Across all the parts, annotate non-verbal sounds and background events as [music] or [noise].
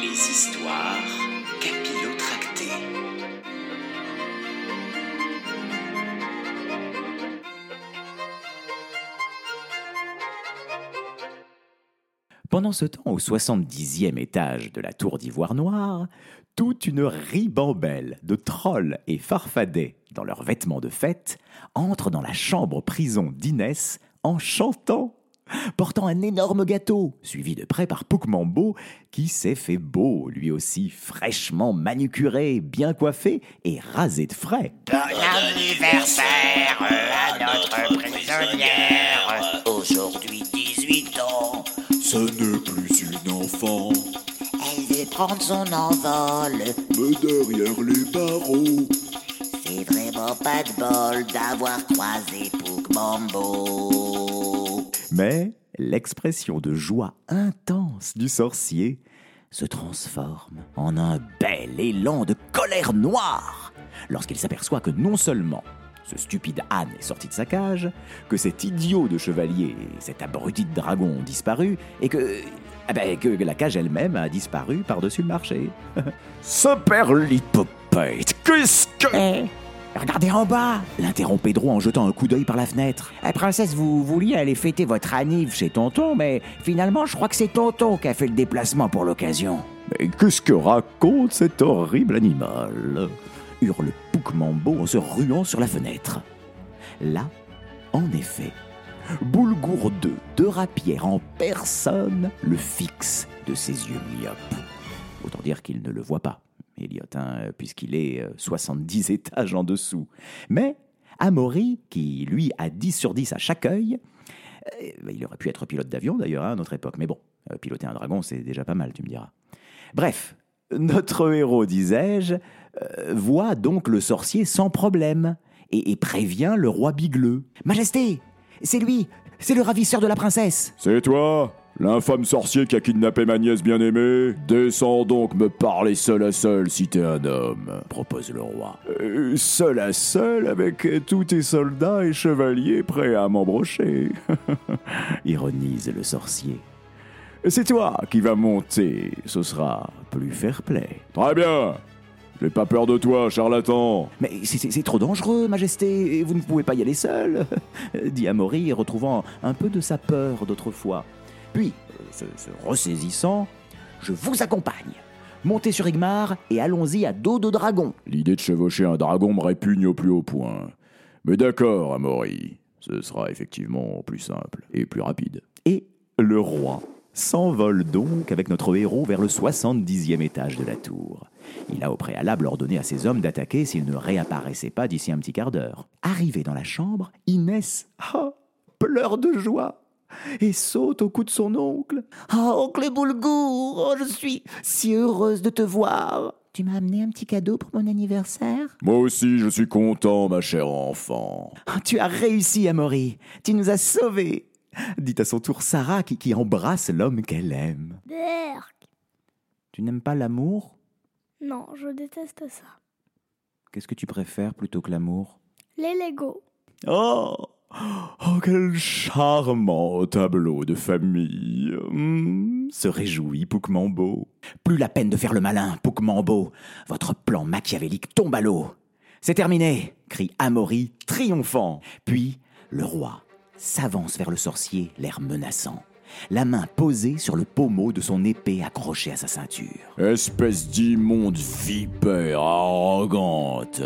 Les histoires capillotractées. Pendant ce temps, au 70e étage de la tour d'ivoire noire, toute une ribambelle de trolls et farfadets dans leurs vêtements de fête entre dans la chambre prison d'Inès en chantant portant un énorme gâteau, suivi de près par Poukmambo, qui s'est fait beau, lui aussi fraîchement manucuré, bien coiffé et rasé de frais. Bon anniversaire à notre prisonnière, aujourd'hui 18 ans. Ce n'est plus une enfant, Elle veut prendre son envol, mais derrière les barreaux, c'est vraiment pas de bol d'avoir croisé Poukmambo. Mais l'expression de joie intense du sorcier se transforme en un bel élan de colère noire lorsqu'il s'aperçoit que non seulement ce stupide âne est sorti de sa cage, que cet idiot de chevalier et cet abruti de dragon ont disparu, et que, ah ben, que la cage elle-même a disparu par-dessus le marché. [laughs] Superlipopette, qu'est-ce que... Eh, regardez en bas L'interrompt Pedro en jetant un coup d'œil par la fenêtre. Eh, princesse, vous vouliez aller fêter votre anniv chez tonton, mais finalement, je crois que c'est tonton qui a fait le déplacement pour l'occasion. Mais qu'est-ce que raconte cet horrible animal? hurle Poukmambo en se ruant sur la fenêtre. Là, en effet, Boulgour II de Rapière en personne le fixe de ses yeux myopes. Autant dire qu'il ne le voit pas, Elliot, hein, puisqu'il est euh, 70 étages en dessous. Mais Amaury, qui lui a 10 sur 10 à chaque œil, euh, bah, il aurait pu être pilote d'avion d'ailleurs à notre époque, mais bon, euh, piloter un dragon c'est déjà pas mal, tu me diras. Bref, notre héros, disais-je, euh, voit donc le sorcier sans problème et, et prévient le roi Bigleux. Majesté, c'est lui, c'est le ravisseur de la princesse. c'est toi L'infâme sorcier qui a kidnappé ma nièce bien-aimée Descends donc me parler seul à seul si t'es un homme. propose le roi. Euh, seul à seul avec tous tes soldats et chevaliers prêts à m'embrocher. [laughs] Ironise le sorcier. C'est toi qui vas monter, ce sera plus fair-play. Très bien J'ai pas peur de toi, charlatan Mais c'est- trop dangereux, Majesté, et vous ne pouvez pas y aller seul, [laughs] dit Amaury, retrouvant un peu de sa peur d'autrefois. Puis, se, se ressaisissant, je vous accompagne. Montez sur Igmar et allons-y à dos de dragon. L'idée de chevaucher un dragon me répugne au plus haut point. Mais d'accord, Amaury, ce sera effectivement plus simple et plus rapide. Et le roi s'envole donc avec notre héros vers le 70e étage de la tour. Il a au préalable ordonné à ses hommes d'attaquer s'ils ne réapparaissaient pas d'ici un petit quart d'heure. Arrivé dans la chambre, Inès ah, pleure de joie et saute au cou de son oncle. Oh, oncle Boulgour, oh, je suis si heureuse de te voir. Tu m'as amené un petit cadeau pour mon anniversaire? Moi aussi, je suis content, ma chère enfant. Ah, Tu as réussi, Amaury. Tu nous as sauvés. Dit à son tour Sarah qui, qui embrasse l'homme qu'elle aime. Berk. Tu n'aimes pas l'amour? Non, je déteste ça. Qu'est-ce que tu préfères plutôt que l'amour? Les Lego. Oh Oh, quel charmant tableau de famille. Hmm. se réjouit Poukmambo. Plus la peine de faire le malin, Poukmambo. Votre plan machiavélique tombe à l'eau. C'est terminé, crie Amaury, triomphant. Puis, le roi s'avance vers le sorcier, l'air menaçant, la main posée sur le pommeau de son épée accrochée à sa ceinture. Espèce d'immonde vipère arrogante.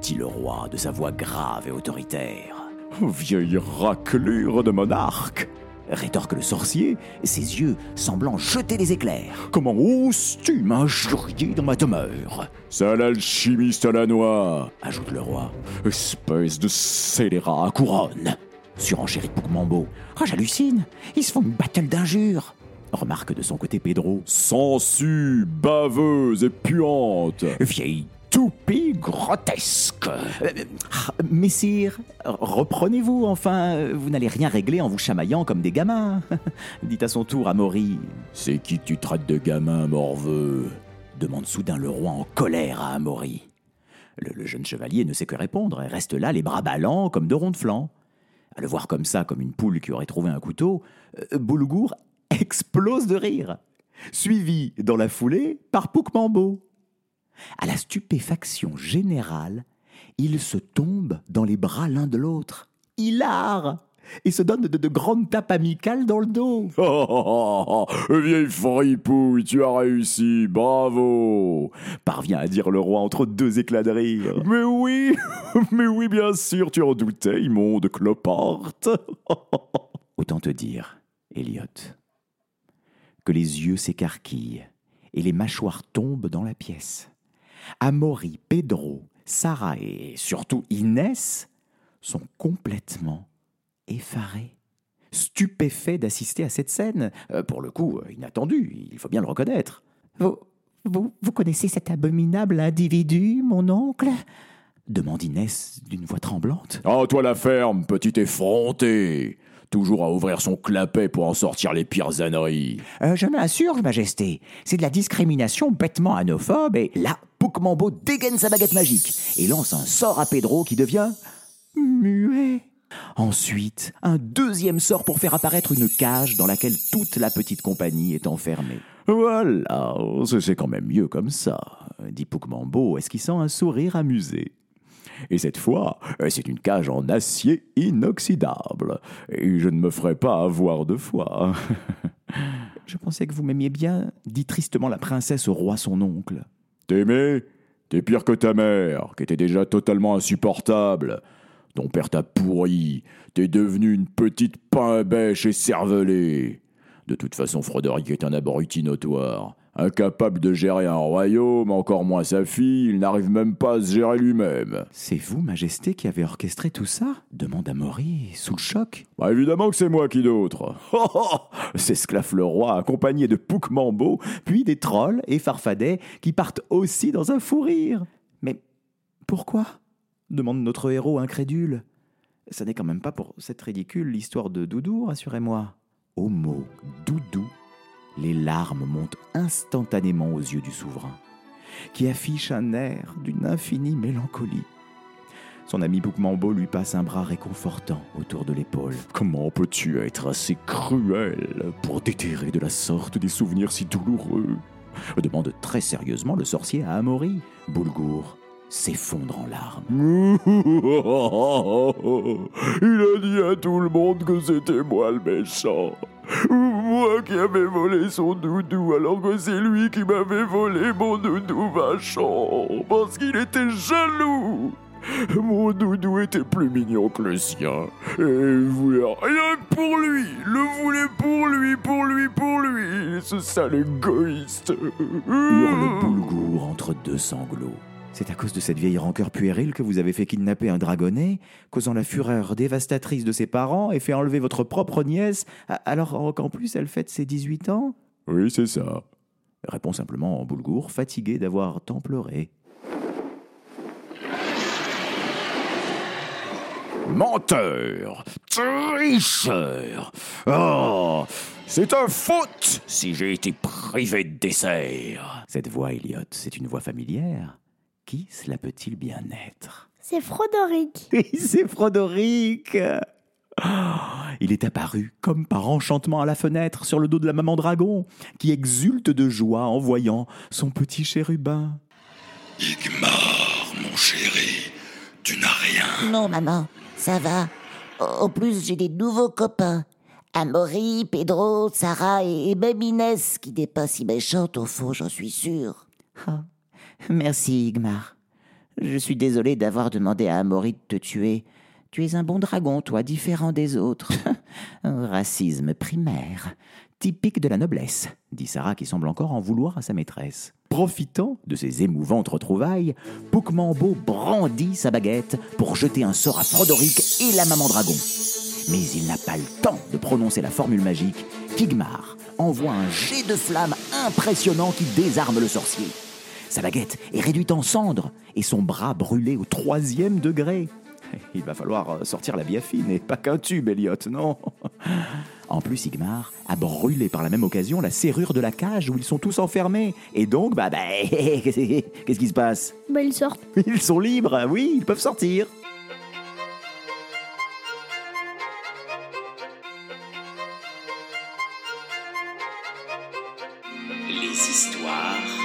Dit le roi de sa voix grave et autoritaire. Vieille raclure de monarque. Rétorque le sorcier, ses yeux semblant jeter des éclairs. Comment oses-tu M'injurier dans ma demeure, Sale alchimiste à la noix. ajoute le roi. Espèce de scélérat à couronne. Surenchérit Poukmambo. Oh, j'hallucine Ils se font une battle d'injures Remarque de son côté Pedro. Sangsue, baveuse et puante. Vieille toupie grotesque ah, Messire, reprenez-vous, enfin, vous n'allez rien régler en vous chamaillant comme des gamins. [laughs] Dit à son tour Amaury. C'est qui tu traites de gamin morveux? Demande soudain le roi en colère à Amaury. Le, le jeune chevalier ne sait que répondre et reste là, les bras ballants comme deux ronds de flanc. À le voir comme ça, comme une poule qui aurait trouvé un couteau, euh, Boulgour [laughs] explose de rire. suivi dans la foulée par Poukmambo. À la stupéfaction générale, ils se tombent dans les bras l'un de l'autre, hilar, et se donnent de, de grandes tapes amicales dans le dos. [laughs] Oh, vieille fripouille, tu as réussi, bravo Parvient à dire le roi entre deux éclats de rire. [laughs] Mais oui, [laughs] mais oui, bien sûr, tu en doutais, immonde cloporte Autant te dire, Elliot, que les yeux s'écarquillent et les mâchoires tombent dans la pièce. Amaury, Pedro, Sarah et surtout Inès sont complètement effarés, stupéfaits d'assister à cette scène, euh, pour le coup euh, inattendue, il faut bien le reconnaître. Vous, vous, vous connaissez cet abominable individu, mon oncle? demande Inès d'une voix tremblante. Oh, toi la ferme, petit effronté Toujours à ouvrir son clapet pour en sortir les pires âneries. Euh, Je m'assure, Majesté, c'est de la discrimination bêtement anophobe et Là, Poukmambo dégaine sa baguette magique et lance un sort à Pedro qui devient muet. Ensuite, un deuxième sort pour faire apparaître une cage dans laquelle toute la petite compagnie est enfermée. Voilà, c'est quand même mieux comme ça, dit Poukmambo, esquissant un sourire amusé? Et cette fois, c'est une cage en acier inoxydable. Et je ne me ferai pas avoir deux fois. [laughs] Je pensais que vous m'aimiez bien, dit tristement la princesse au roi son oncle. T'aimer T'es pire que ta mère, qui était déjà totalement insupportable. Ton père t'a pourri, t'es devenu une petite pain bêche et cervelée. De toute façon, Froderick est un abruti notoire. Incapable de gérer un royaume, encore moins sa fille, il n'arrive même pas à se gérer lui-même. C'est vous, Majesté, qui avez orchestré tout ça? Demande Amaury, sous le choc. Bah évidemment que c'est moi qui d'autre. [laughs] Oh, oh s'esclaffe le roi, accompagné de Poukmambo, puis des trolls et farfadets qui partent aussi dans un fou rire. Mais pourquoi? Demande notre héros incrédule. Ça n'est quand même pas pour cette ridicule l'histoire de Doudou, rassurez-moi. Mot Doudou, les larmes montent instantanément aux yeux du souverain, qui affiche un air d'une infinie mélancolie. Son ami Poukmambo lui passe un bras réconfortant autour de l'épaule. Comment peux-tu être assez cruel pour déterrer de la sorte des souvenirs si douloureux? Demande très sérieusement le sorcier à Amaury. Boulgour s'effondre en larmes. [laughs] Il a dit à tout le monde que c'était moi le méchant. Moi qui avais volé son doudou alors que c'est lui qui m'avait volé mon doudou vachant parce qu'il était jaloux. Mon doudou était plus mignon que le sien. Et il voulait rien pour lui. Le voulait pour lui, pour lui, pour lui. Ce sale égoïste. Hurle Boulgour entre deux sanglots. C'est à cause de cette vieille rancœur puérile que vous avez fait kidnapper un dragonnet, causant la fureur dévastatrice de ses parents et fait enlever votre propre nièce, alors qu'en plus elle fête ses 18 ans? Oui, c'est ça. Répond simplement Boulgour, fatigué d'avoir tant pleuré. Menteur, tricheur. Oh, c'est un faute si j'ai été privé de dessert. Cette voix, Elliot, c'est une voix familière. Qui cela peut-il bien être? C'est Frodoric. [laughs] Oui, c'est Frodoric Oh, Il est apparu comme par enchantement à la fenêtre sur le dos de la maman dragon, qui exulte de joie en voyant son petit chérubin. Igmar, mon chéri, tu n'as rien. Non, maman, ça va. En plus, j'ai des nouveaux copains. Amaury, Pedro, Sarah et, et même Inès, qui n'est pas si méchante au fond, j'en suis sûre. Oh, [laughs] Merci, Igmar. Je suis désolé d'avoir demandé à Amaury de te tuer. Tu es un bon dragon, toi, différent des autres. [laughs] Racisme primaire, typique de la noblesse. dit Sarah qui semble encore en vouloir à sa maîtresse. Profitant de ces émouvantes retrouvailles, Poukmambo brandit sa baguette pour jeter un sort à Frodoric et la maman dragon. Mais il n'a pas le temps de prononcer la formule magique qu'Igmar envoie un jet de flamme impressionnant qui désarme le sorcier. Sa baguette est réduite en cendres et son bras brûlé au troisième degré. [laughs] Il va falloir euh, sortir la biafine et pas qu'un tube, Elliot, non? [laughs] En plus, Igmar a brûlé par la même occasion la serrure de la cage où ils sont tous enfermés. Et donc, bah, bah [laughs] qu'est-ce qui se passe? Bah, ils sortent. Ils sont libres, oui, ils peuvent sortir. Les histoires